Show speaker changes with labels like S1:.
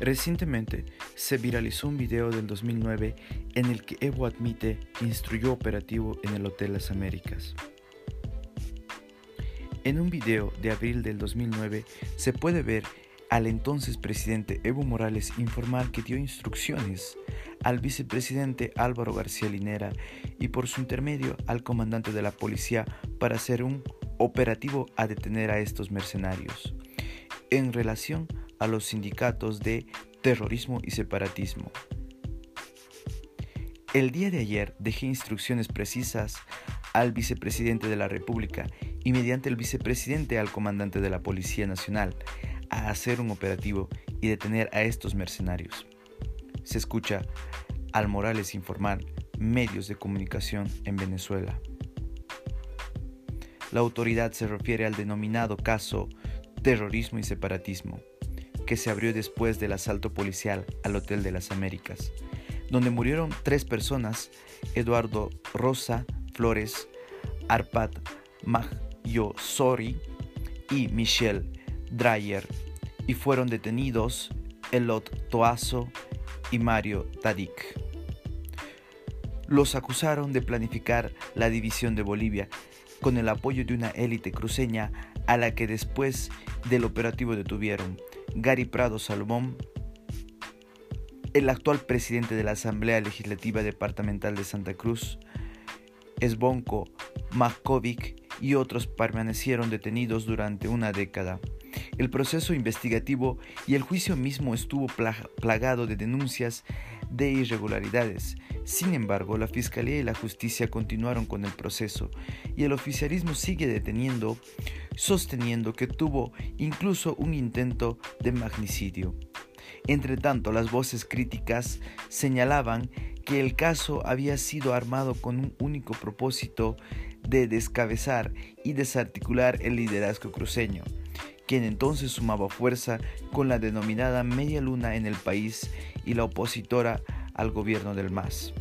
S1: Recientemente se viralizó un video del 2009 en el que Evo admite instruyó operativo en el Hotel Las Américas. En un video de abril del 2009 se puede ver al entonces presidente Evo Morales informar que dio instrucciones al vicepresidente Álvaro García Linera y por su intermedio al comandante de la policía para hacer un operativo a detener a estos mercenarios en relación a los sindicatos de terrorismo y separatismo. El día de ayer dejé instrucciones precisas al vicepresidente de la República y mediante el vicepresidente al comandante de la Policía Nacional a hacer un operativo y detener a estos mercenarios. Se escucha al Morales informar medios de comunicación en Venezuela. La autoridad se refiere al denominado caso terrorismo y separatismo, que se abrió después del asalto policial al Hotel de las Américas, donde murieron tres personas, Eduardo Rosa Flores, Arpad Magyosori y Michelle Dreyer, y fueron detenidos Elot Toazo y Mario Tadik. Los acusaron de planificar la división de Bolivia con el apoyo de una élite cruceña a la que después del operativo detuvieron Gary Prado Salomón, el actual presidente de la Asamblea Legislativa Departamental de Santa Cruz, Esbonko Makovic y otros permanecieron detenidos durante una década. El proceso investigativo y el juicio mismo estuvo plagado de denuncias de irregularidades. Sin embargo, la Fiscalía y la Justicia continuaron con el proceso y el oficialismo sigue deteniendo, sosteniendo que tuvo incluso un intento de magnicidio. Entre tanto, las voces críticas señalaban que el caso había sido armado con un único propósito de descabezar y desarticular el liderazgo cruceño, quien entonces sumaba fuerza con la denominada media luna en el país y la opositora al gobierno del MAS.